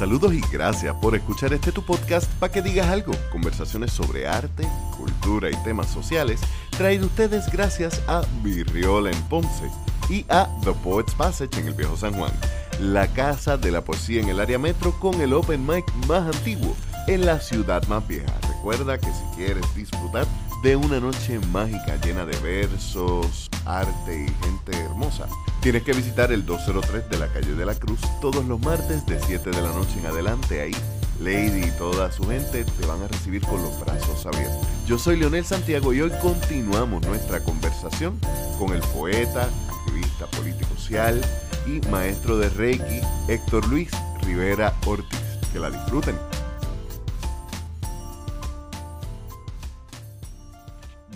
Saludos y gracias por escuchar este tu podcast para que digas algo. Conversaciones sobre arte, cultura y temas sociales, traído ustedes gracias a Virriola en Ponce y a The Poets Passage en el Viejo San Juan, la casa de la poesía en el área metro con el open mic más antiguo en la ciudad más vieja. Recuerda que si quieres disfrutar de una noche mágica llena de versos, arte y gente hermosa. Tienes que visitar el 203 de la calle de la Cruz todos los martes de 7 de la noche en adelante. Ahí, Lady y toda su gente te van a recibir con los brazos abiertos. Yo soy Leonel Santiago y hoy continuamos nuestra conversación con el poeta, activista político social y maestro de Reiki, Héctor Luis Rivera Ortiz. Que la disfruten.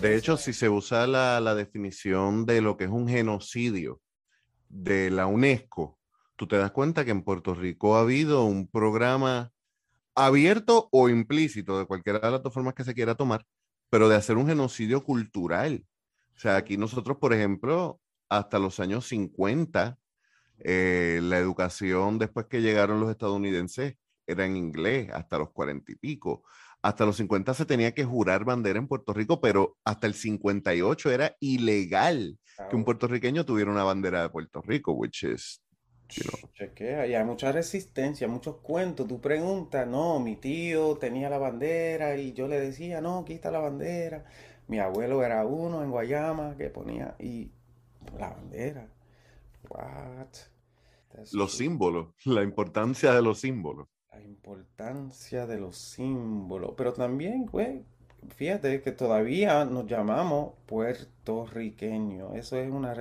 De hecho, si se usa la, definición de lo que es un genocidio de la UNESCO, tú te das cuenta que en Puerto Rico ha habido un programa abierto o implícito, de cualquiera de las dos formas que se quiera tomar, pero de hacer un genocidio cultural. O sea, aquí nosotros, por ejemplo, hasta los años 50, eh, la educación después que llegaron los estadounidenses era en inglés, hasta los cuarenta y pico hasta los 50 se tenía que jurar bandera en Puerto Rico, pero hasta el 58 era ilegal que un puertorriqueño tuviera una bandera de Puerto Rico, which is, you know. Chequea, y hay mucha resistencia, muchos cuentos. Tú preguntas, no, mi tío tenía la bandera y yo le decía, no, aquí está la bandera. Mi abuelo era uno en Guayama que ponía, y la bandera. What? los símbolos, la importancia de los símbolos la importancia de los símbolos. Pero también, güey, fíjate que todavía nos llamamos puertorriqueños. Eso es una,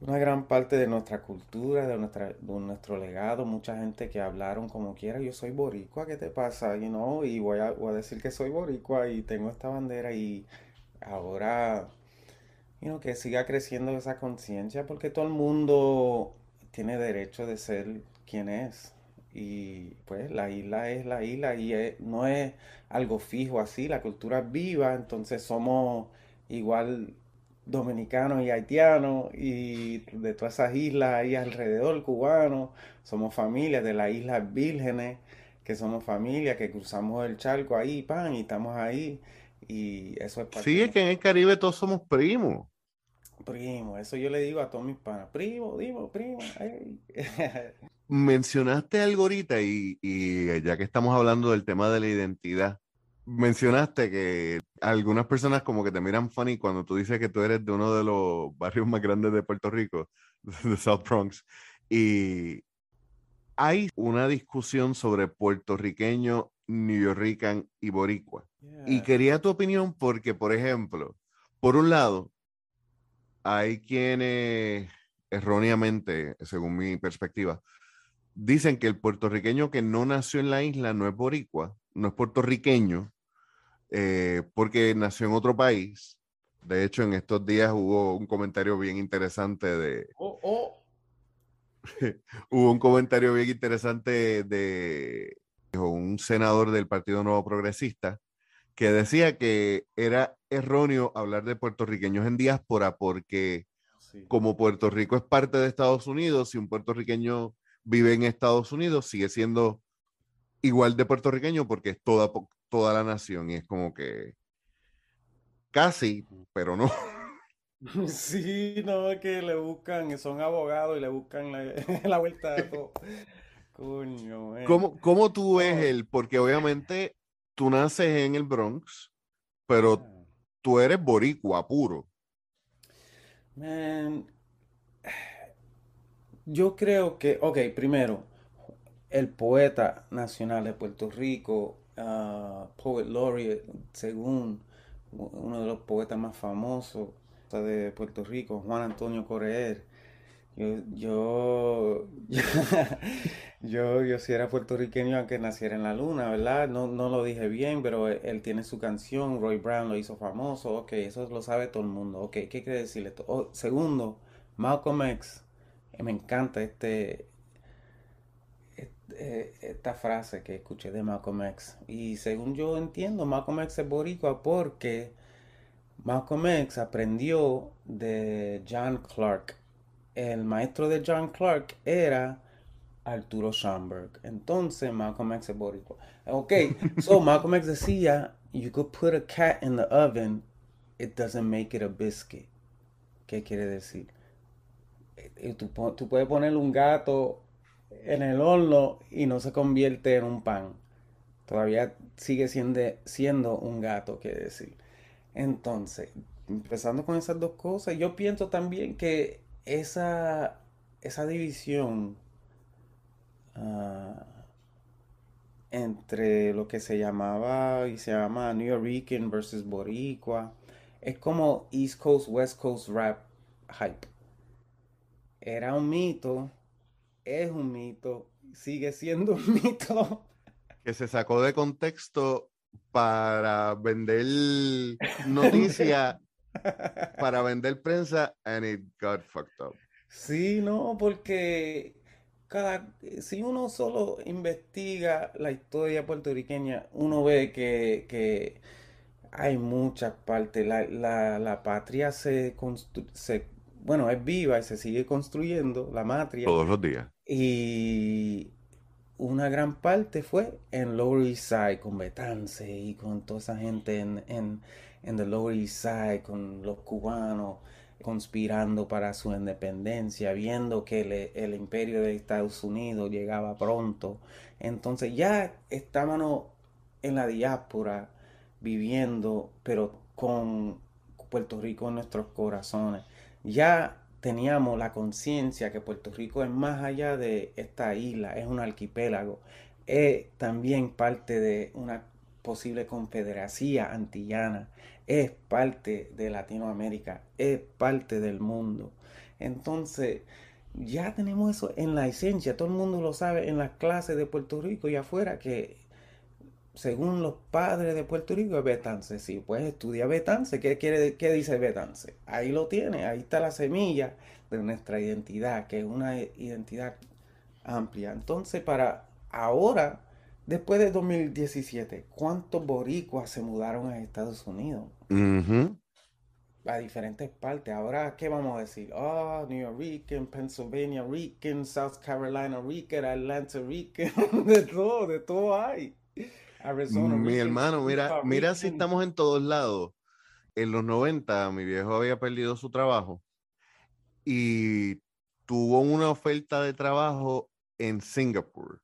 una gran parte de nuestra cultura, de, nuestra, nuestro legado. Mucha gente que hablaron como quiera. Yo soy boricua, ¿qué te pasa? You know? Y voy a, voy a decir que soy boricua y tengo esta bandera y ahora, you que siga creciendo esa conciencia porque todo el mundo tiene derecho de ser quien es. Y pues la isla es la isla y no es algo fijo así, la cultura es viva, entonces somos igual dominicanos y haitianos y de todas esas islas ahí alrededor cubanos, somos familias de las Islas Vírgenes, que somos familia, que cruzamos el charco ahí, pan, y estamos ahí. Y eso es Sí, es que en el Caribe todos somos primos. Primo, eso yo le digo a todos mis panas, primo, digo, primo. Mencionaste algo ahorita y, y, ya que estamos hablando del tema de la identidad, mencionaste que algunas personas como que te miran funny cuando tú dices que tú eres de uno de los barrios más grandes de Puerto Rico, de South Bronx, y hay una discusión sobre puertorriqueño, New Yorkican y boricua. Y quería tu opinión porque, por ejemplo, por un lado, hay quienes erróneamente, según mi perspectiva, dicen que el puertorriqueño que no nació en la isla no es boricua, no es puertorriqueño, eh, porque nació en otro país. De hecho, en estos días hubo un comentario bien interesante de... Oh, oh. hubo un comentario bien interesante de un senador del Partido Nuevo Progresista que decía que era erróneo hablar de puertorriqueños en diáspora porque como Puerto Rico es parte de Estados Unidos, si un puertorriqueño vive en Estados Unidos, sigue siendo igual de puertorriqueño porque es toda, toda la nación y es como que casi, pero no. Sí, no, es que le buscan, son abogados y le buscan la, la vuelta de todo. Coño, ¿Cómo, ¿Cómo, tú ves el? Porque obviamente tú naces en el Bronx, pero ah. tú eres boricua puro. Man, yo creo que, ok, primero, el poeta nacional de Puerto Rico, uh, Poet Laureate, según uno de los poetas más famosos de Puerto Rico, Juan Antonio Correer, yo, yo, yo, yo, si era puertorriqueño aunque naciera en la luna, ¿verdad? No, no lo dije bien, pero él, tiene su canción, Roy Brown lo hizo famoso, ok, eso lo sabe todo el mundo, ok, ¿qué quiere decir esto? Oh, segundo, Malcolm X, me encanta este, este, esta frase que escuché de Malcolm X. Y según yo entiendo, Malcolm X es boricua porque Malcolm X aprendió de John Clark. El maestro de John Clark era Arturo Schomburg. Entonces Malcolm X es boricua. Ok, so Malcolm X decía, you could put a cat in the oven, it doesn't make it a biscuit. ¿Qué quiere decir? Tú, tú puedes poner un gato en el horno y no se convierte en un pan. Todavía sigue siendo, siendo un gato, quiere decir. Entonces, empezando con esas dos cosas, yo pienso también que esa, esa división ah, entre lo que se llamaba y se llama New Yorkian versus Boricua es como East Coast, West Coast rap hype. Era un mito, es un mito, sigue siendo un mito. Que se sacó de contexto para vender noticia, para vender prensa, and it got fucked up. Sí, no, porque cada, si uno solo investiga la historia puertorriqueña, uno ve que, hay muchas partes. La, la, patria se, se, bueno, es viva y se sigue construyendo, la matria. Todos los días. Y una gran parte fue en Lower East Side, con Betance y con toda esa gente en, en, en the Lower East Side, con los cubanos conspirando para su independencia, viendo que el imperio de Estados Unidos llegaba pronto. Entonces ya estábamos en la diáspora viviendo, pero con Puerto Rico en nuestros corazones. Ya teníamos la conciencia que Puerto Rico es más allá de esta isla, es un arquipélago, es también parte de una posible confederación antillana, es parte de Latinoamérica, es parte del mundo. Entonces, ya tenemos eso en la esencia, todo el mundo lo sabe en las clases de Puerto Rico y afuera que según los padres de Puerto Rico es Betance. Sí, pues estudia Betance. ¿Qué, quiere, qué dice Betance? Ahí lo tiene, ahí está la semilla de nuestra identidad, que es una identidad amplia. Entonces, para ahora, después de 2017, ¿cuántos boricuas se mudaron a Estados Unidos? A diferentes partes. Ahora, ¿qué vamos a decir? Oh, New York, Pennsylvania Rican, South Carolina Rican, Atlanta Rican, de todo, de todo hay. Mi hermano, mira, mira si estamos en todos lados. En los 90, mi viejo había perdido su trabajo y tuvo una oferta de trabajo en Singapur.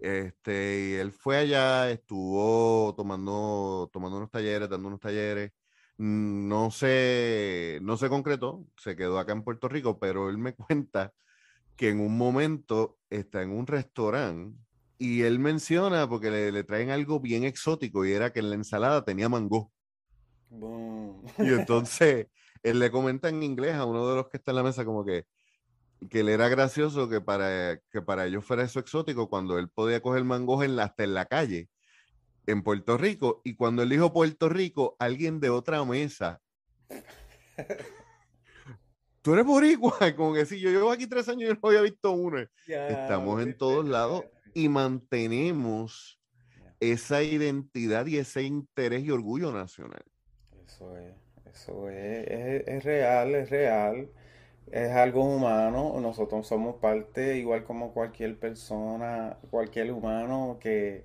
Este, y él fue allá, estuvo tomando, tomando unos talleres, dando unos talleres. No se, no se concretó, se quedó acá en Puerto Rico, pero él me cuenta que en un momento está en un restaurante y él menciona, porque le, traen algo bien exótico, y era que en la ensalada tenía mango. Y entonces él le comenta en inglés a uno de los que está en la mesa como que, que le era gracioso que para, que para ellos fuera eso exótico cuando él podía coger mango en la, hasta en la calle en Puerto Rico y cuando él dijo Puerto Rico, alguien de otra mesa. Tú eres boricua, como que sí, yo llevo aquí tres años y no había visto uno. Estamos en todos lados y mantenemos esa identidad y ese interés y orgullo nacional. Eso es, eso es, es, real, es real, es algo humano, nosotros somos parte, igual como cualquier persona, cualquier humano que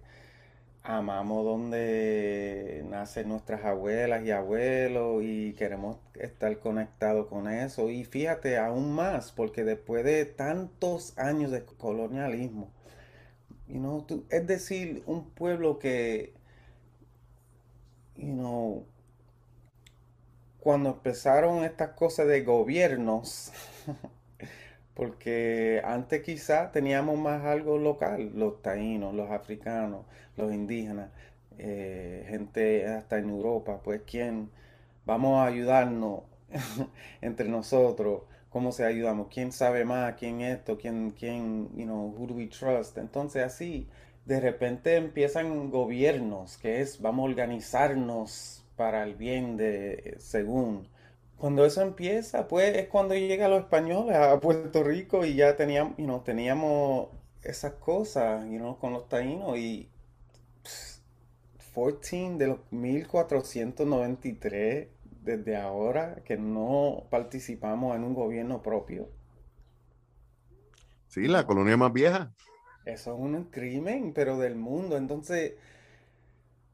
amamos donde nacen nuestras abuelas y abuelos y queremos estar conectados con eso. Y fíjate, aún más, porque después de tantos años de colonialismo, Es decir, un pueblo que, you know, cuando empezaron estas cosas de gobiernos, porque antes quizá teníamos más algo local, los taínos, los africanos, los indígenas, eh, gente hasta en Europa, pues quién vamos a ayudarnos entre nosotros cómo se ayudamos, quién sabe más, quién esto, quién, quién, you know, who do we trust. Entonces así, de repente empiezan gobiernos, que es, vamos a organizarnos para el bien de, según. Cuando eso empieza, pues es cuando llegan los españoles a Puerto Rico y ya teníamos, you know, teníamos esas cosas, you know, con los taínos y 14 de los 1493 desde ahora que no participamos en un gobierno propio? Sí, la colonia más vieja. Eso es un crimen, pero del mundo. Entonces,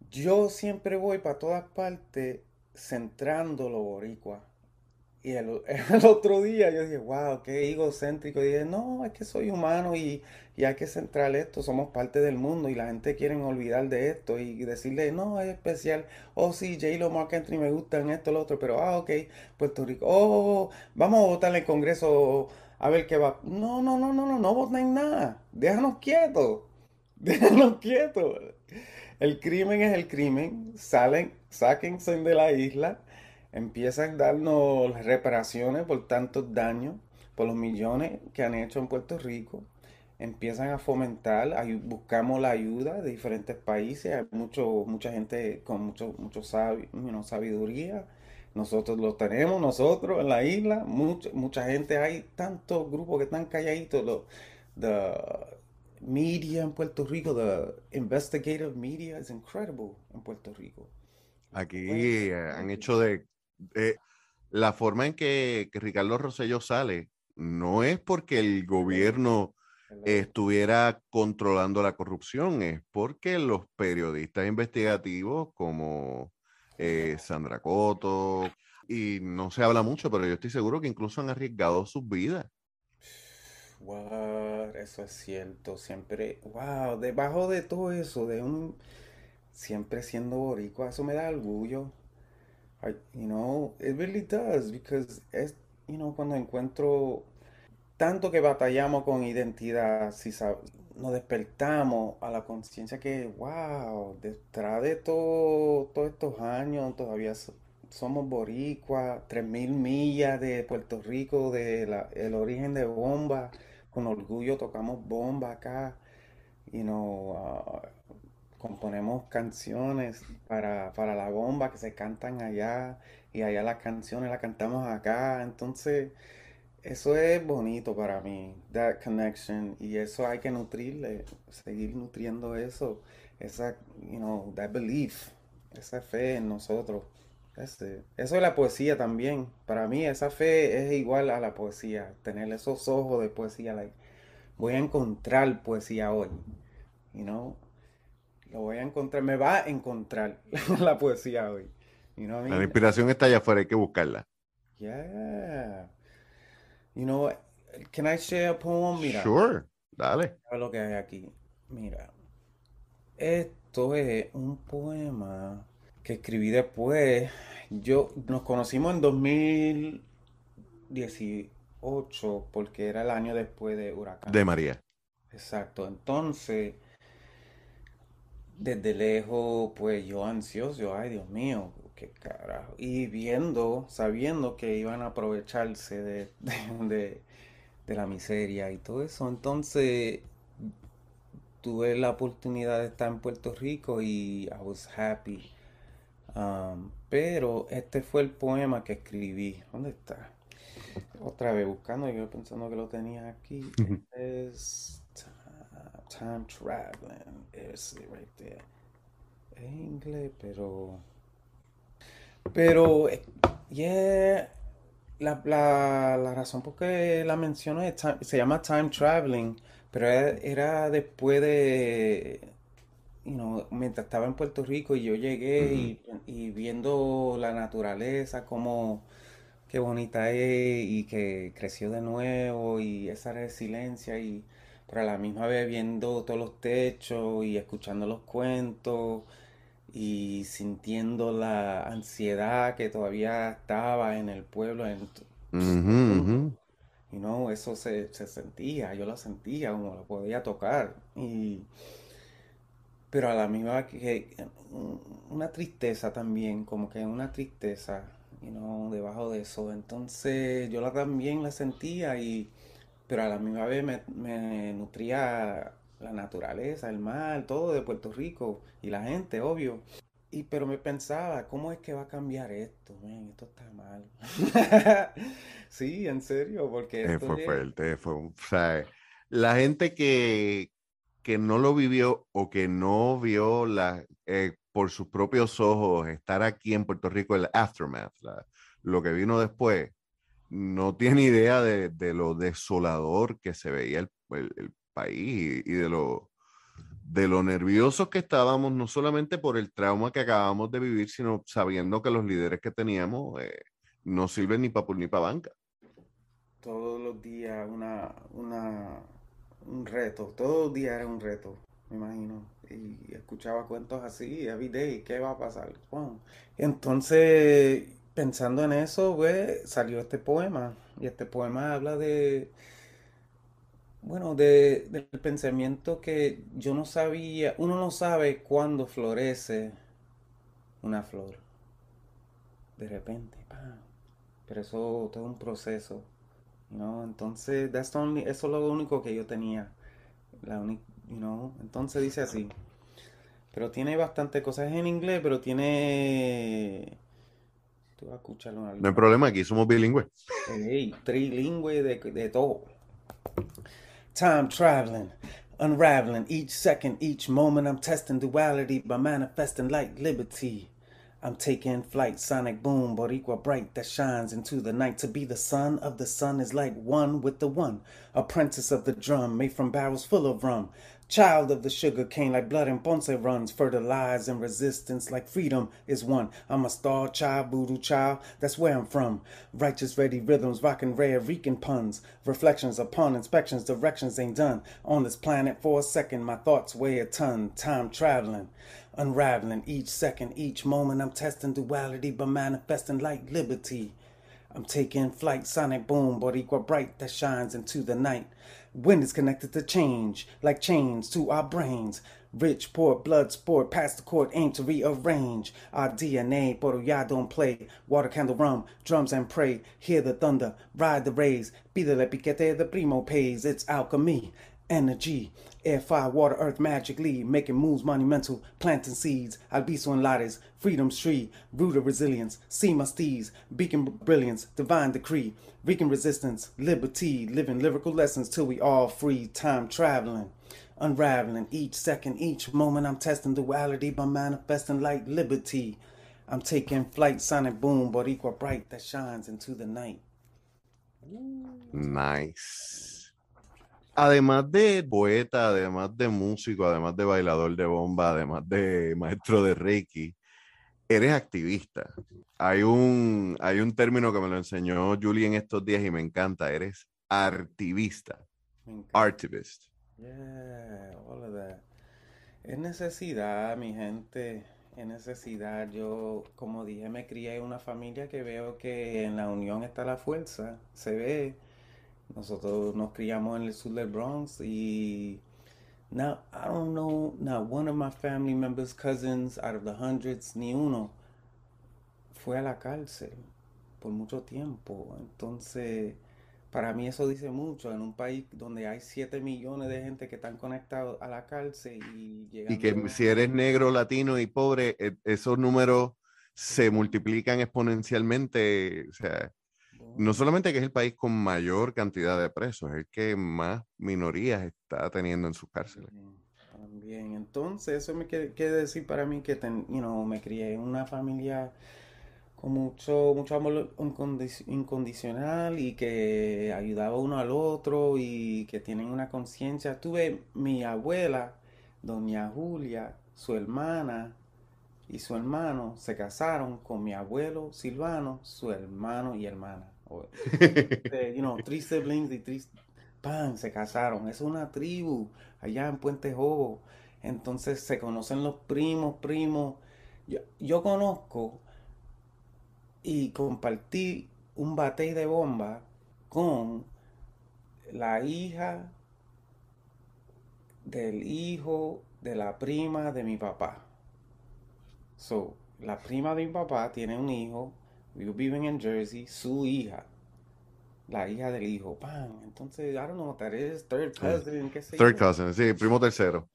yo siempre voy para todas partes centrando lo boricua. Y el, otro día yo dije, wow, qué egocéntrico. Y dije, no, es que soy humano y, y, hay que centrar esto, somos parte del mundo y la gente quiere olvidar de esto y decirle, no, es especial. Oh, sí, J-Lo, Mark Anthony me gustan esto, lo otro, pero, ah, ok, Puerto Rico. Oh, vamos a votar en el Congreso a ver qué va. No, no, no, no, no, no voten nada. Déjanos quietos. Déjanos quietos. El crimen es el crimen. Salen, sáquense de la isla empiezan a darnos reparaciones por tantos daños, por los millones que han hecho en Puerto Rico, empiezan a fomentar, buscamos la ayuda de diferentes países, hay mucho, mucha gente con mucho, mucho sabiduría, nosotros lo tenemos, nosotros en la isla, mucha, mucha gente, hay tantos grupos que están calladitos, los, the media en Puerto Rico, the investigative media is incredible en Puerto Rico. Aquí eh, han hecho de eh, la forma en que, Ricardo Rosello sale no es porque el gobierno estuviera controlando la corrupción, es porque los periodistas investigativos como eh, Sandra Coto, y no se habla mucho, pero yo estoy seguro que incluso han arriesgado sus vidas. Wow, eso es cierto, siempre, wow, debajo de todo eso, de un, siempre siendo boricua, eso me da orgullo, You know, it really does, because es, you know, cuando encuentro tanto que batallamos con identidad, si nos despertamos a la conciencia que, wow, detrás de todo, todos estos años todavía somos boricuas, 3.000 millas de Puerto Rico, de el origen de bomba, con orgullo tocamos bomba acá, you know, uh, componemos canciones para, la bomba que se cantan allá y allá las canciones las cantamos acá. Entonces, eso es bonito para mí, that connection. Y eso hay que nutrirle, seguir nutriendo eso, esa, you know, that belief, esa fe en nosotros. Este, eso es la poesía también. Para mí esa fe es igual a la poesía, tener esos ojos de poesía. Like, voy a encontrar poesía hoy, you know lo voy a encontrar, me va a encontrar la poesía hoy. La inspiración está allá afuera, hay que buscarla. Yeah. You know, can I share a poem? Mira. Sure, dale. lo que hay aquí. Mira. Esto es un poema que escribí después. Yo nos conocimos en 2018 porque era el año después de Huracán. De María. Exacto. Entonces, desde lejos, pues yo ansioso, ay Dios mío, qué carajo. Y viendo, sabiendo que iban a aprovecharse de, de, la miseria y todo eso, entonces tuve la oportunidad de estar en Puerto Rico y I was happy. Um, pero este fue el poema que escribí. ¿Dónde está? Otra vez buscando, yo pensando que lo tenía aquí. es time traveling. Ese right there. Es inglés, pero. Pero, yeah. La, la, la razón por qué la menciono es se llama time traveling, pero era, después de. You know, mientras estaba en Puerto Rico y yo llegué y, y viendo la naturaleza, como qué bonita es y que creció de nuevo y esa resiliencia y pero a la misma vez viendo todos los techos y escuchando los cuentos y sintiendo la ansiedad que todavía estaba en el pueblo. En, Y no, eso se, sentía, yo lo sentía, como lo podía tocar. Y, pero a la misma vez que una tristeza también, como que una tristeza, y no debajo de eso. Entonces yo la, también la sentía y pero a la misma vez me, nutría la naturaleza, el mar, todo de Puerto Rico y la gente, obvio. Y pero me pensaba, ¿cómo es que va a cambiar esto? esto está mal. sí, en serio, porque eh, fue fuerte, fue o sea, la gente que, que no lo vivió o que no vio la, eh, por sus propios ojos estar aquí en Puerto Rico, el aftermath, lo que vino después, no tiene idea de, lo desolador que se veía el, país y, de lo de lo nerviosos que estábamos, no solamente por el trauma que acabamos de vivir, sino sabiendo que los líderes que teníamos eh, no sirven ni para ni para banca. Todos los días una, una, un reto, todos los días era un reto, me imagino. Y escuchaba cuentos así, every day, ¿qué va a pasar? Entonces, pensando en eso, salió este poema. Y este poema habla de, bueno, de, del pensamiento que yo no sabía, uno no sabe cuándo florece una flor. De repente, pero eso todo un proceso. ¿no? Entonces, eso es lo único que yo tenía. La you Entonces dice así. Pero tiene bastante cosas en inglés, pero tiene... Tú vas a escucharlo. No hay problema, aquí somos bilingües. Hey, trilingüe de, de todo. Time traveling, unraveling each second, each moment. I'm testing duality by manifesting light, liberty. I'm taking flight, sonic boom, Boricua bright that shines into the night. To be the son of the sun is like one with the one. Apprentice of the drum, made from barrels full of rum. Child of the sugar cane, like blood and ponce runs. Fertilized and resistance, like freedom is one. I'm a star child, voodoo child, that's where I'm from. Righteous, ready rhythms, rockin' rare, reeking puns. Reflections upon inspections, directions ain't done. On this planet for a second, my thoughts weigh a ton. Time traveling unraveling each second, each moment. I'm testing duality, but manifesting like liberty. I'm taking flight, sonic boom, but equal bright that shines into the night. Wind is connected to change, like chains to our brains. Rich, poor, blood sport, past the court, aim to rearrange our DNA. Pero ya don't play. Water, candle, rum, drums and pray. Hear the thunder, ride the rays. Pídele piquete, the primo pays. It's alchemy, energy. Air, fire, water, earth magically, making moves monumental, planting seeds, albiso and lattes, freedom's tree, root of resilience, see my steeds, beacon brilliance, divine decree, beacon resistance, liberty, living lyrical lessons till we all free, time traveling, unraveling each second, each moment. I'm testing duality by manifesting light, liberty. I'm taking flight, sonic boom, but equal bright that shines into the night. Nice. Además de poeta, además de músico, además de bailador de bomba, además de maestro de Reiki, eres activista. Hay un, hay un término que me lo enseñó Julie en estos días y me encanta. Eres artivista. Artivist. Yeah, all of that. Es necesidad, mi gente. Es necesidad. Yo, como dije, me crié en una familia que veo que en la unión está la fuerza. Se ve Nosotros nos criamos en el sur del Bronx y now I don't know, not one of my family members, cousins, out of the hundreds, ni uno fue a la cárcel por mucho tiempo. Entonces, para mí eso dice mucho en un país donde hay 7 millones de gente que están conectados a la cárcel y Y que si eres negro, latino y pobre, e, esos números se multiplican exponencialmente. O sea, no solamente que es el país con mayor cantidad de presos, es el que más minorías está teniendo en sus cárceles. También, entonces eso me quiere, decir para mí que me crié en una familia con mucho, mucho amor incondicional y que ayudaba uno al otro y que tienen una conciencia. Tuve mi abuela, doña Julia, su hermana y su hermano se casaron con mi abuelo Silvano, su hermano y hermana. Este, you know, tres siblings y tres pan se casaron. Es una tribu allá en Puente Jobo. Entonces se conocen los primos, primos. Yo, conozco y compartí un batey de bomba con la hija del hijo de la prima de mi papá. So, la prima de mi papá tiene un hijo viven en Jersey, su hija, la hija del hijo, pan. Entonces, I don't know, that is third cousin, qué sé Third cousin, sí, primo tercero.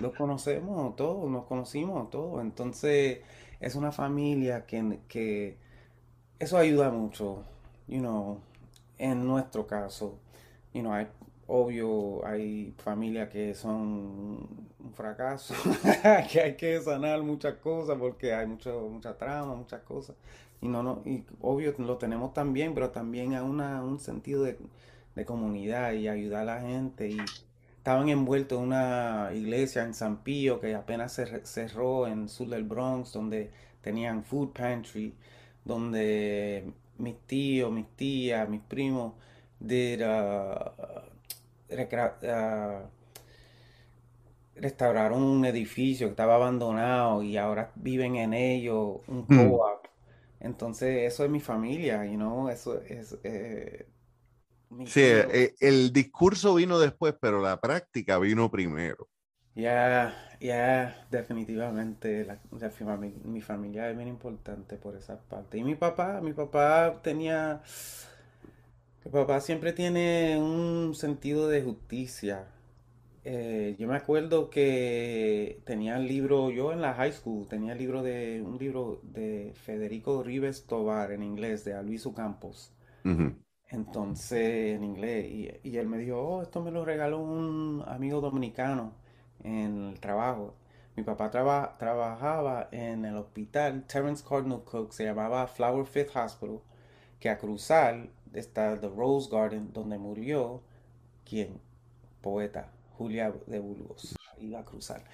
Lo conocemos todos, nos conocimos todos. Entonces, es una familia que, que eso ayuda mucho, you know, en nuestro caso. You know, hay obvio, hay familias que son un fracaso, que hay que sanar muchas cosas porque hay mucho, mucha trama, muchas cosas. Y no, no, y obvio lo tenemos también, pero también hay una, un sentido de, de comunidad y ayudar a la gente. Y estaban envueltos en una iglesia en San Pío que apenas se cerró en sur del Bronx, donde tenían food pantry, donde mis tíos, mis tías, mis primos did, uh, uh, restauraron un edificio que estaba abandonado y ahora viven en ello, un Mm. co-op. Entonces, eso es mi familia, you know, eso es eh, mi Sí, eh, el discurso vino después, pero la práctica vino primero. Ya, ya, definitivamente la, la fami- mi familia es bien importante por esa parte. Y mi papá, mi papá tenía, mi papá siempre tiene un sentido de justicia. Eh, yo me acuerdo que tenía el libro, yo en la high school tenía el libro de, un libro de Federico Rives Tovar en inglés, de Luis Campos. Entonces, en inglés, y, y él me dijo, oh, esto me lo regaló un amigo dominicano en el trabajo. Mi papá traba- trabajaba en el hospital Terence Cardinal Cook, se llamaba Flower Fifth Hospital, que a cruzar está The Rose Garden, donde murió, ¿quién? Poeta, Julia de Burgos. Iba a cruzar.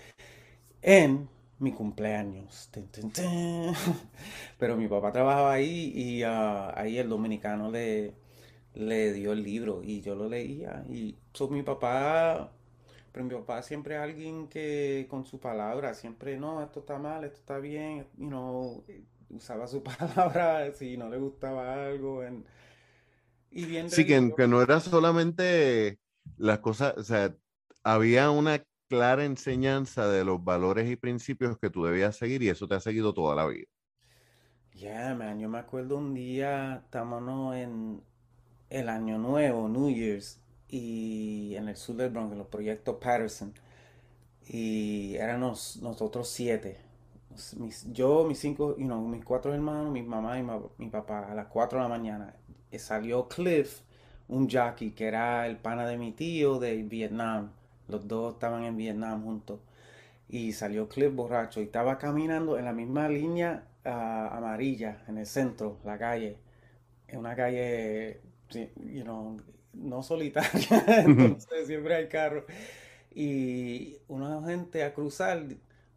En mi cumpleaños. Tin, tin, tin. Pero mi papá trabajaba ahí y ah, ahí el dominicano le, le dio el libro y yo lo leía. Y so, mi papá, pero mi papá siempre es alguien que con su palabra, siempre, no, esto está mal, esto está bien, you know, usaba su palabra si no le gustaba algo. en- y bien Sí, que, que no era solamente las cosas, o sea, había una clara enseñanza de los valores y principios que tú debías seguir y eso te ha seguido toda la vida. Yeah, man, yo me acuerdo un día, estábamos en el Año Nuevo, New Year's, y en el sur del Bronx, en los proyectos Patterson, y éramos nosotros siete. Yo, mis cinco, you know, mis cuatro hermanos, mi mamá y mi papá, a las cuatro de la mañana. eh, Salió Cliff, un jockey que era el pana de mi tío de Vietnam. Los dos estaban en Vietnam juntos y salió Cliff borracho y estaba caminando en la misma línea ah, amarilla en el centro, la calle, en una calle, you know, no solitaria, entonces siempre hay carros. Y una gente a cruzar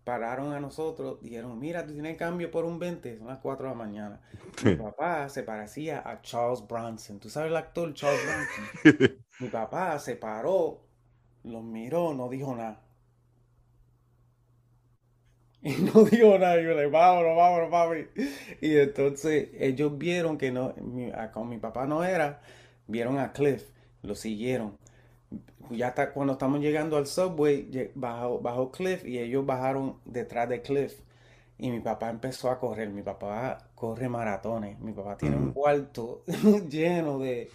pararon a nosotros, dijeron, mira, tú tienes cambio por un 20, son las 4 de la mañana. Mi papá se parecía a Charles Bronson, ¿tú sabes el actor Charles Bronson? Mi papá se paró, los miró, no dijo nada. Y no dijo nada, y yo le, vámonos, vámonos, papi. Y entonces ellos vieron que no, con mi papá no era, vieron a Cliff, lo siguieron. Ya está, cuando estamos llegando al subway, bajó, bajó Cliff y ellos bajaron detrás de Cliff. Y mi papá empezó a correr. Mi papá corre maratones. Mi papá tiene un cuarto lleno de,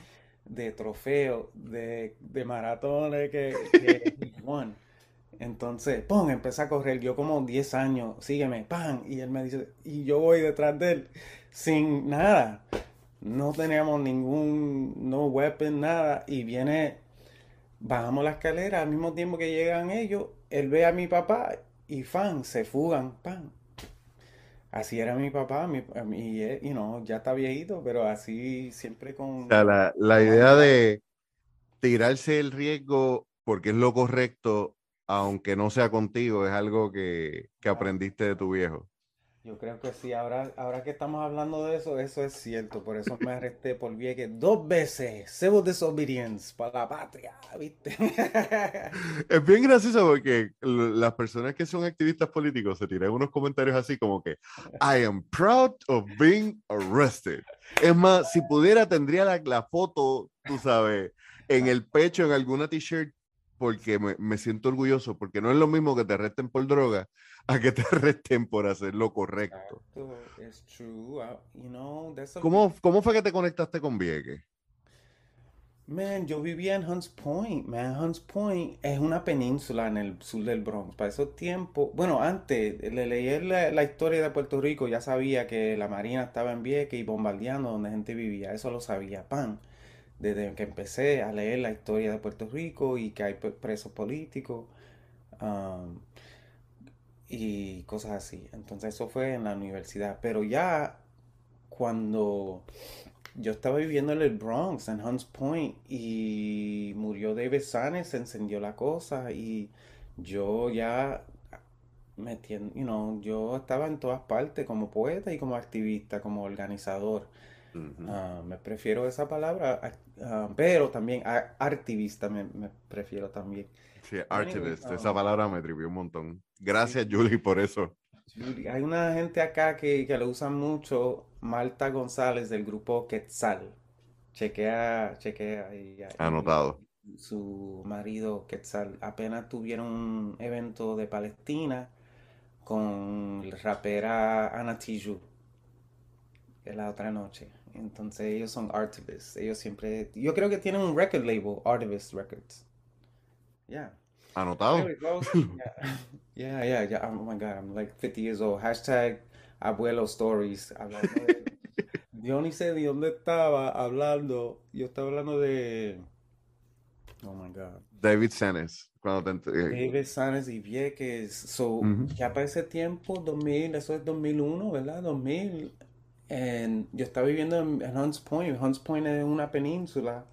de trofeos, de, de maratones que, que won. Entonces, ¡pum! Empecé a correr. Yo como 10 años, sígueme, ¡pam! Y él me dice, y yo voy detrás de él sin nada. No teníamos ningún, no weapon, nada. Y viene, bajamos la escalera al mismo tiempo que llegan ellos. Él ve a mi papá y fan, se fugan, ¡pam! Así era mi papá, mi, y, eh, you know, ya está viejito, pero así siempre O con, sea, la, la idea de tirarse el riesgo porque es lo correcto, aunque no sea contigo, es algo que, que aprendiste de tu viejo. Yo creo que sí, ahora, ahora que estamos hablando de eso, eso es cierto. Por eso me arresté por Vieques dos veces. Civil disobedience para la patria, ¿viste? Es bien gracioso porque las personas que son activistas políticos se tiran unos comentarios así como que I am proud of being arrested. Es más, si pudiera tendría la, la foto, tú sabes, en el pecho, en alguna t-shirt, porque me, me siento orgulloso, porque no es lo mismo que te arresten por droga a que te arresten por hacer lo correcto. It's true. uh, you know, that's a ¿Cómo, cómo fue que te conectaste con Vieques? Man, yo vivía en Hunts Point, man. Hunts Point es una península en el sur del Bronx. Para esos tiempos, bueno, antes leer la, la historia de Puerto Rico, ya sabía que la Marina estaba en Vieques y bombardeando donde gente vivía. Eso lo sabía, pan. desde que empecé a leer la historia de Puerto Rico y que hay presos políticos um, y cosas así. Entonces eso fue en la universidad. Pero ya cuando yo estaba viviendo en el Bronx, en Hunts Point, y murió David Sanes, se encendió la cosa y yo ya metiendo, you know, yo estaba en todas partes como poeta y como activista, como organizador. Ah, me prefiero esa palabra, ah, pero también activista me, prefiero también. Sí, esa um, palabra me trivió un montón. Gracias, Julie, por eso. hay una gente acá que, que lo usa mucho, Marta González del grupo Quetzal. Chequea, chequea. Anotado. Su marido Quetzal apenas tuvieron un evento de Palestina con la rapera Ana Tijoux la otra noche. Entonces ellos son artivists. Ellos siempre... Yo creo que tienen un record label, Artivist Records. Yeah. Anotado. Yeah, yeah, yeah. Oh my God, I'm like 50 years old. Hashtag abuelo stories. yo ni sé de dónde estaba hablando. Yo estaba hablando de... Oh my God. David Sanes. Cuando te... Eh, David Sanes y Vieques. So, ya para ese tiempo, 2000, eso es 2001, ¿verdad? 2000 yo estaba viviendo en, Hunts Point. Hunts Point es una península.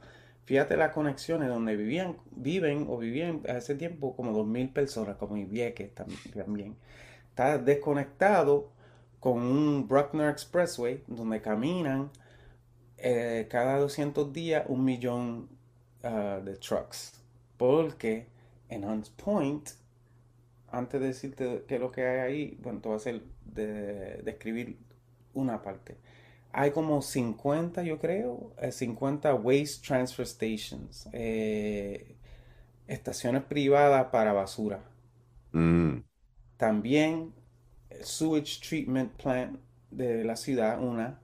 Fíjate las conexiones donde vivían, viven o vivían a ese tiempo como 2.000 personas, como Vieques también. Está desconectado con un Bruckner Expressway donde caminan eh, cada 200 días un millón ah, de trucks. Porque en Hunts Point, antes de decirte qué es lo que hay ahí, bueno, te voy a hacer de, describir una parte. Hay como 50, yo creo, 50 eh, Waste Transfer Stations, eh, estaciones privadas para basura. Mm. También Sewage Treatment Plant de la ciudad, una.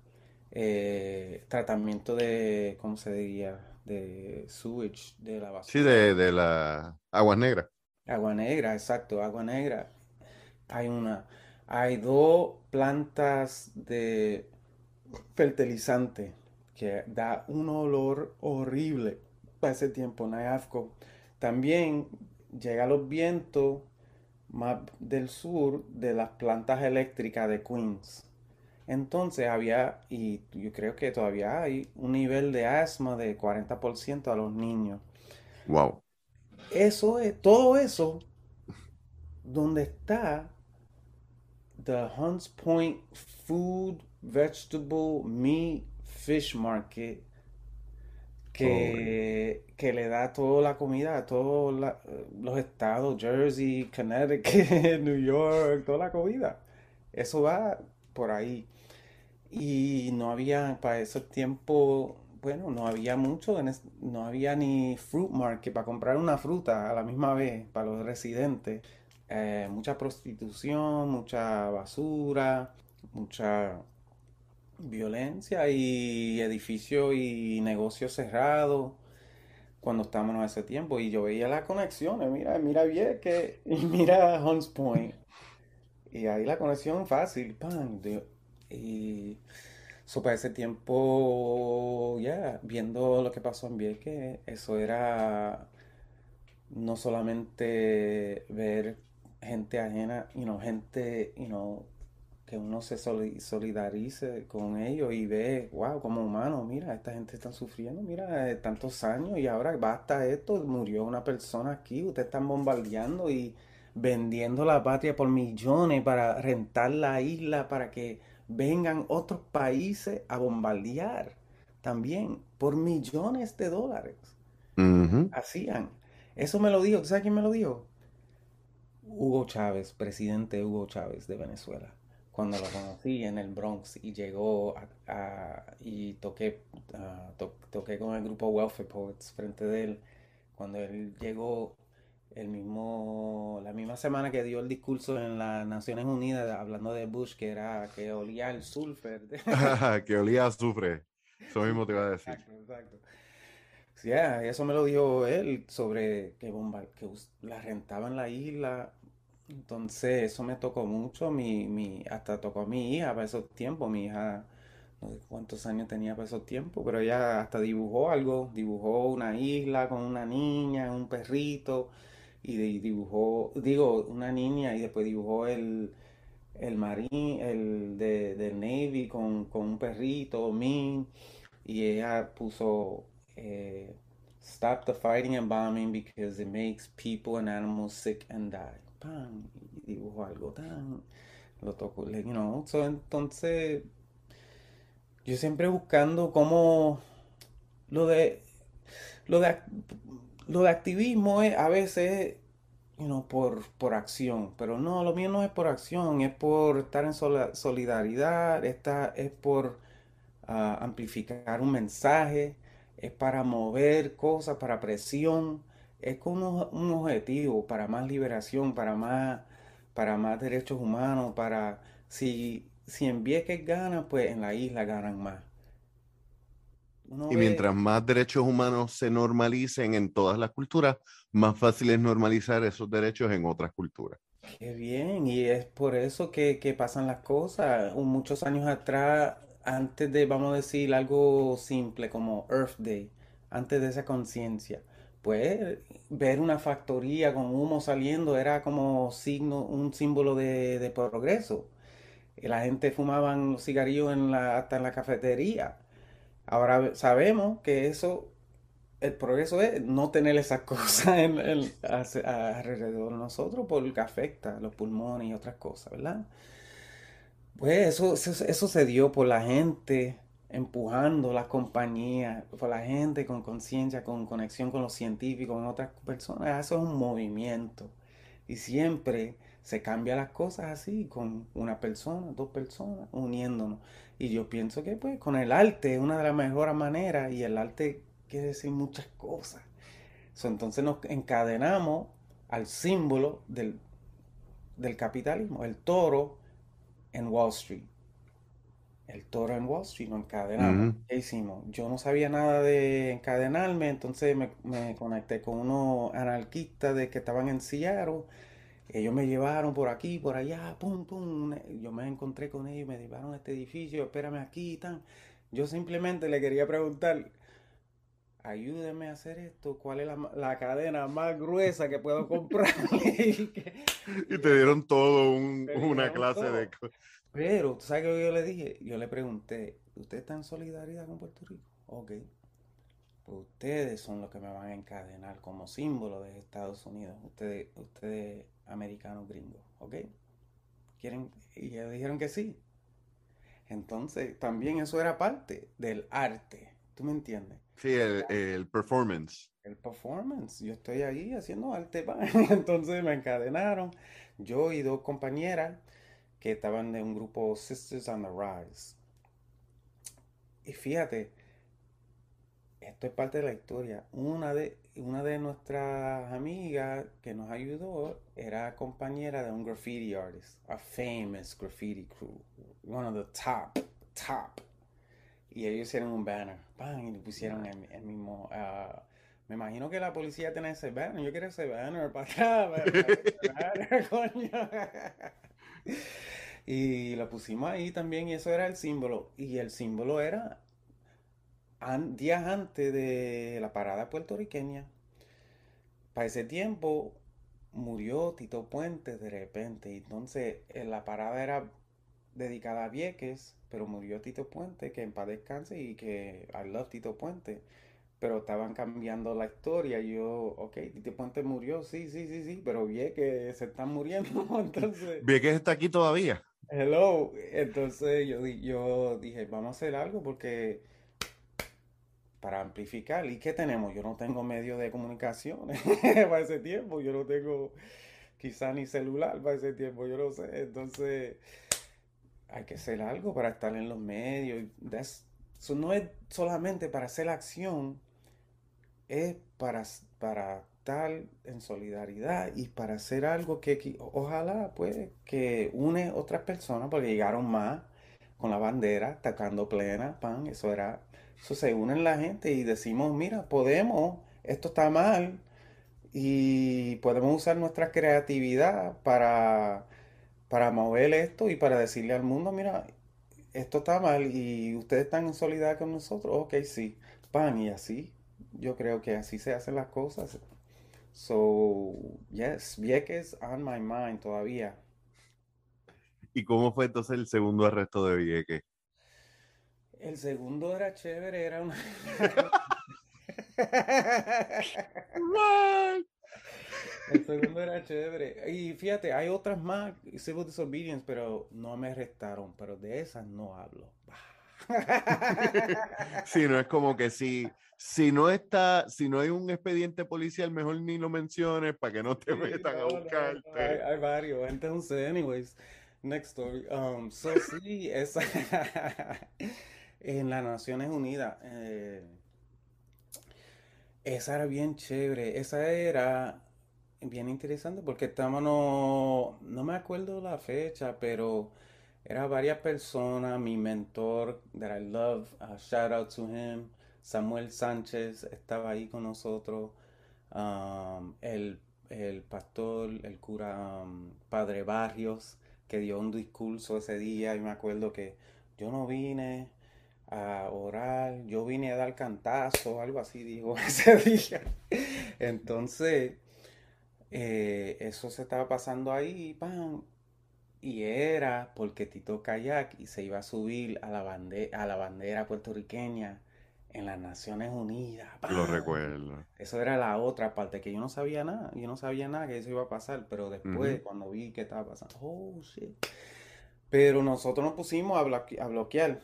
Eh, tratamiento de, ¿cómo se diría? De sewage, de la basura. Sí, de, de la agua negra. Agua negra, exacto, agua negra. Hay una. Hay dos plantas de fertilizante que da un olor horrible para ese tiempo, Nayafco. También llega los vientos más del sur de las plantas eléctricas de Queens. Entonces había, y yo creo que todavía hay, un nivel de asma de 40% a los niños. Wow. Eso es, todo eso, donde está the Hunts Point Food, Vegetable, Meat, Fish Market, que, que le da toda la comida a todos los estados, Jersey, Connecticut, New York, toda la comida. Eso va por ahí. Y no había, para ese tiempo, bueno, no había mucho, no había ni fruit market para comprar una fruta a la misma vez para los residentes. Eh, mucha prostitución, mucha basura, mucha violencia y edificios y negocios cerrados cuando estábamos en ese tiempo. Y yo veía las conexiones, mira, mira que y mira Hunts Point. Y ahí la conexión fácil, pan, y so para ese tiempo ya viendo lo que pasó en Vieques, eso era no solamente ver gente ajena, you gente, you know, que uno se solidarice con ellos y ve, wow, como humano, mira, esta gente está sufriendo, mira, eh, tantos años y ahora basta esto, murió una persona aquí, ustedes están bombardeando y vendiendo la patria por millones para rentar la isla para que vengan otros países a bombardear también por millones de dólares. Hacían. Eso me lo dijo, ¿sabes quién me lo dijo? Hugo Chávez, presidente Hugo Chávez de Venezuela, cuando lo conocí en el Bronx y llegó a, y toqué, toqué con el grupo Welfare Poets frente de él, cuando él llegó el mismo, la misma semana que dio el discurso en las Naciones Unidas hablando de Bush, que era que olía el sulfur. que olía a azufre. Eso mismo te iba a decir. Exacto, exacto. Sí, eso me lo dijo él sobre que, bomba, que la rentaban la isla entonces eso me tocó mucho, mi, mi, hasta tocó a mi hija para esos tiempos, mi hija no sé cuántos años tenía para esos tiempos, pero ella hasta dibujó algo, dibujó una isla con una niña, un perrito, y dibujó, digo, una niña y después dibujó el, el marín, el de, del Navy con, con un perrito, Min, y ella puso eh, Stop the fighting and bombing because it makes people and animals sick and die. ¡Pam! Y dibujó algo tan. Lo tocó, you know. So, entonces, yo siempre buscando cómo lo de lo de lo de activismo es a veces por, por acción, pero no, lo mío no es por acción, es por estar en solidaridad, está, es por ah, amplificar un mensaje, es para mover cosas, para presión, es con un, objetivo, para más liberación, para más, para más derechos humanos, para si, si en Vieques gana, pues en la isla ganan más y mientras más derechos humanos se normalicen en todas las culturas, más fácil es normalizar esos derechos en otras culturas. Qué bien, y es por eso que, que pasan las cosas. Muchos años atrás, antes de, vamos a decir, algo simple como Earth Day, antes de esa conciencia, pues ver una factoría con humo saliendo era como signo, un símbolo de, progreso. La gente fumaban los cigarrillos en la, hasta en la cafetería Ahora sabemos que eso, el progreso es no tener esas cosas en, alrededor de nosotros porque afecta los pulmones y otras cosas, ¿verdad? Pues eso, eso, se dio por la gente empujando las compañías, por la gente con conciencia, con conexión con los científicos, con otras personas. Eso es un movimiento. Y siempre se cambia las cosas así, con una persona, dos personas, uniéndonos. Y yo pienso que pues con el arte es una de las mejores maneras y el arte quiere decir muchas cosas. entonces nos encadenamos al símbolo del, capitalismo, el toro en Wall Street. El toro en Wall Street, nos encadenamos. ¿Qué hicimos? Yo no sabía nada de encadenarme, entonces me, me conecté con unos anarquistas de que estaban en Seattle ellos me llevaron por aquí, por allá, pum, pum. Yo me encontré con ellos, me llevaron a este edificio, espérame aquí, tan. Yo simplemente le quería preguntar, ayúdeme a hacer esto, ¿cuál es la, cadena más gruesa que puedo comprar? y, te dieron todo una clase de... Pero, ¿tú sabes qué yo le dije? Yo le pregunté, ¿usted está en solidaridad con Puerto Rico? Ok. Pues ustedes son los que me van a encadenar como símbolo de Estados Unidos. Ustedes, ustedes americanos gringos, ¿ok? ¿Quieren? Y ellos dijeron que sí. Entonces, también eso era parte del arte. ¿Tú me entiendes? Sí, el, performance. El performance. Yo estoy ahí haciendo arte. Entonces me encadenaron. Yo y dos compañeras que estaban de un grupo Sisters on the Rise. Y fíjate, esto es parte de la historia. Una de, una de nuestras amigas que nos ayudó era compañera de un graffiti artist, a famous graffiti crew, one of the top, top. Y ellos hicieron un banner, y le pusieron el, mismo. Uh, me imagino que la policía tiene ese banner. Yo quiero ese banner para atrás. coño. y lo pusimos ahí también, y eso era el símbolo. Y el símbolo era días antes de la parada puertorriqueña. Para ese tiempo murió Tito Puente de repente. Entonces eh, la parada era dedicada a Vieques, pero murió Tito Puente, que en paz descanse y que I love Tito Puente. Pero estaban cambiando la historia. Yo, ok, Tito Puente murió, sí, sí, sí, sí, pero Vieques se están muriendo. Entonces. Vieques está aquí todavía. Hello. Entonces yo, yo dije, vamos a hacer algo porque para amplificar. ¿Y qué tenemos? Yo no tengo medio de comunicación para ese tiempo, yo no tengo quizá ni celular para ese tiempo, yo no sé. Entonces, hay que hacer algo para estar en los medios. Eso no es solamente para hacer acción, es para, para estar en solidaridad y para hacer algo que, ojalá pues que une otras personas, porque llegaron más con la bandera, atacando plena, pan, eso era eso se unen la gente y decimos, mira, podemos, esto está mal y podemos usar nuestra creatividad para, para mover esto y para decirle al mundo, mira, esto está mal y ustedes están en solidaridad con nosotros, ok, sí, pan y así. Yo creo que así se hacen las cosas. So, yes, Vieques on my mind todavía. ¿Y cómo fue entonces el segundo arresto de Vieques? El segundo era chévere, era una... El segundo era chévere. Y fíjate, hay otras más, Civil Disobedience, pero no me arrestaron, pero de esas no hablo. Sí, no es como que si, si no está, si no hay un expediente policial, mejor ni lo menciones para que no te metan a buscarte. hay, varios, entonces, anyways, next story. Um, so sí, esa en las Naciones Unidas. Eh, esa era bien chévere. Esa era bien interesante porque estábamos, no, me acuerdo la fecha, pero era varias personas, mi mentor that I love, shout out to him, Samuel Sánchez estaba ahí con nosotros, um, el, pastor, el cura Padre Barrios, que dio un discurso ese día y me acuerdo que yo no vine a orar, yo vine a dar cantazo, algo así digo ese día. Entonces, eh, eso se estaba pasando ahí, pan. Y era porque Tito Kayak y se iba a subir a la, bandera, a la bandera puertorriqueña en las Naciones Unidas. Lo recuerdo. Eso era la otra parte que yo no sabía nada. Yo no sabía nada que eso iba a pasar. Pero después, cuando vi que estaba pasando, oh shit. Pero nosotros nos pusimos a, a bloquear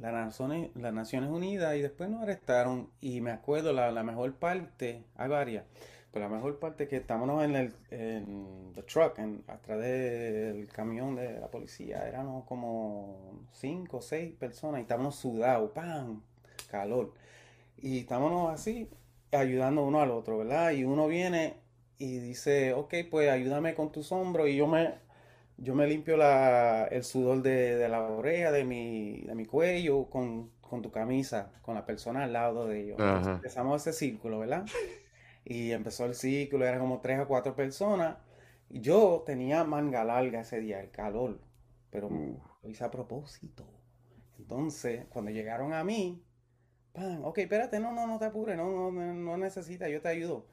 las Naciones, las Naciones Unidas y después nos arrestaron. Y me acuerdo, la, la mejor parte, hay varias pero la mejor parte es que estábamos en el en the truck, en, atrás del camión de la policía, éramos como cinco o seis personas y estábamos sudados, ¡pam! Calor. Y estábamos así, ayudando uno al otro, ¿verdad? Y uno viene y dice, ok, pues ayúdame con tus hombros y yo me, yo me limpio la, el sudor de, la oreja, de mi, de mi cuello, con, tu camisa, con la persona al lado de ellos. empezamos ese círculo, ¿verdad? Y empezó el ciclo, eran como tres o cuatro personas. Y yo tenía manga larga ese día, el calor, pero lo hice a propósito. Entonces, cuando llegaron a mí, pan, ok, espérate, no, no, no te apures, no, no, no necesitas, yo te ayudo.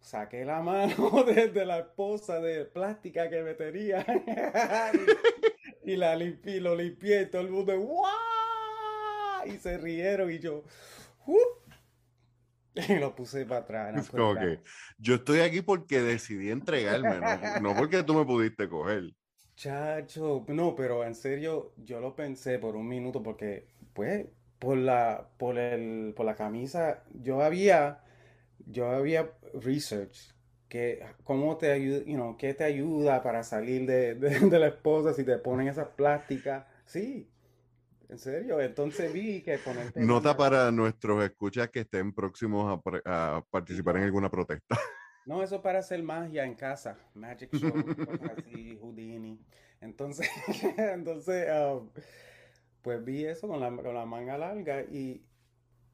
Saqué la mano desde la esposa de plástica que me tenía y, la limpié, lo limpié y todo el mundo, ¡guau! Y se rieron y yo, Y lo puse para atrás. Es como que yo estoy aquí porque decidí entregarme, no, porque tú me pudiste coger. Chacho, no, pero en serio, yo lo pensé por un minuto porque, pues, por la, por el, por la camisa, yo había, yo había research que cómo te ayuda, you know, qué te ayuda para salir de, de la esposa si te ponen esas plásticas. Sí, ¿En serio? Entonces vi que ponerte... Nota para nuestros escuchas que estén próximos a, participar en alguna protesta. No, eso es para hacer magia en casa. Magic Show, así, Houdini. Entonces, entonces um, pues vi eso con la, con la, manga larga y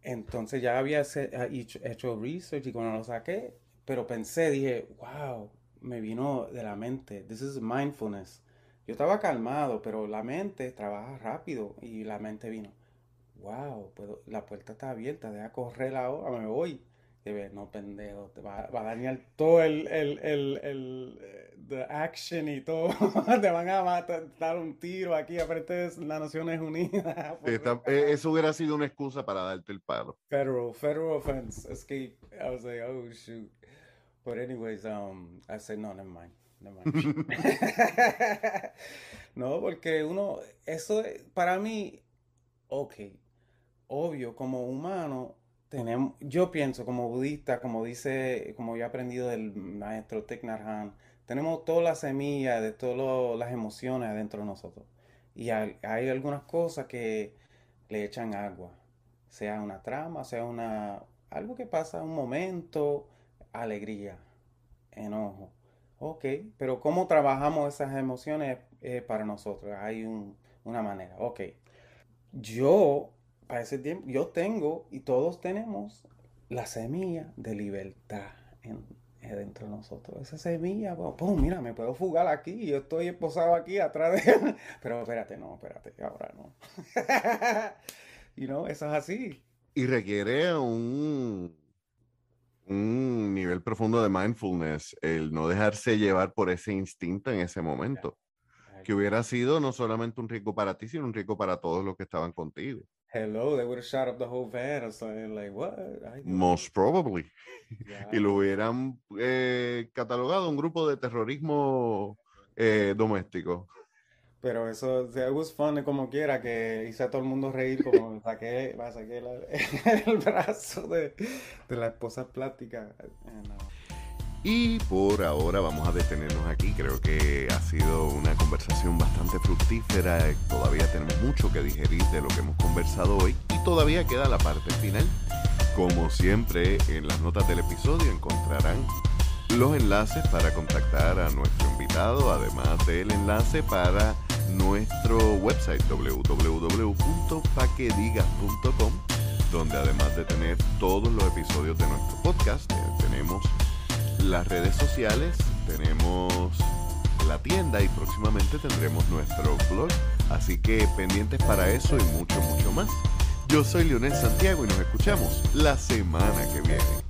entonces ya había hecho, hecho research y cuando lo saqué, pero pensé, dije, wow, me vino de la mente. This is mindfulness. Yo estaba calmado, pero la mente trabaja rápido y la mente vino. Wow, puedo, la puerta está abierta, deja correr ahora, me voy. Y ve, no, pendejo, te va, a dañar todo el, el, el, el the action y todo. te van a matar, dar un tiro aquí frente de las Naciones Unidas. Eh, eso hubiera sido una excusa para darte el palo. Federal, federal offense, escape. I was like, oh shoot. But anyways, um, I said, no, never mind. No, porque uno, eso para mí, ok, obvio, como humano, tenemos, yo pienso como budista, como dice, como yo he aprendido del maestro Thich tenemos todas las semillas de todas las emociones dentro de nosotros. Y hay, hay, algunas cosas que le echan agua, sea una trama, sea una, algo que pasa, un momento, alegría, enojo Ok, pero ¿cómo trabajamos esas emociones eh, para nosotros? Hay una manera. Ok, yo, para ese tiempo, yo tengo y todos tenemos la semilla de libertad en, dentro de nosotros. Esa semilla, pum, mira, me puedo fugar aquí, yo estoy esposado aquí atrás de él. Pero espérate, no, espérate, ahora no. y no, eso es así. Y requiere un, un nivel profundo de mindfulness, el no dejarse llevar por ese instinto en ese momento. Que hubiera sido no solamente un riesgo para ti, sino un riesgo para todos los que estaban contigo. Hello, they would have shot up the whole van or something like what? Most probably. y lo hubieran eh, catalogado un grupo de terrorismo eh, doméstico. Pero eso, sea, it was como quiera, que hice a todo el mundo reír como saqué, saqué el brazo de, de la esposa plástica. Y por ahora vamos a detenernos aquí. Creo que ha sido una conversación bastante fructífera. Todavía tenemos mucho que digerir de lo que hemos conversado hoy y todavía queda la parte final. Como siempre, en las notas del episodio encontrarán los enlaces para contactar a nuestro invitado, además del enlace para nuestro website www.paquedigas.com, donde además de tener todos los episodios de nuestro podcast, eh, tenemos las redes sociales, tenemos la tienda y próximamente tendremos nuestro blog. Así que pendientes para eso y mucho, mucho más. Yo soy Leonel Santiago y nos escuchamos la semana que viene.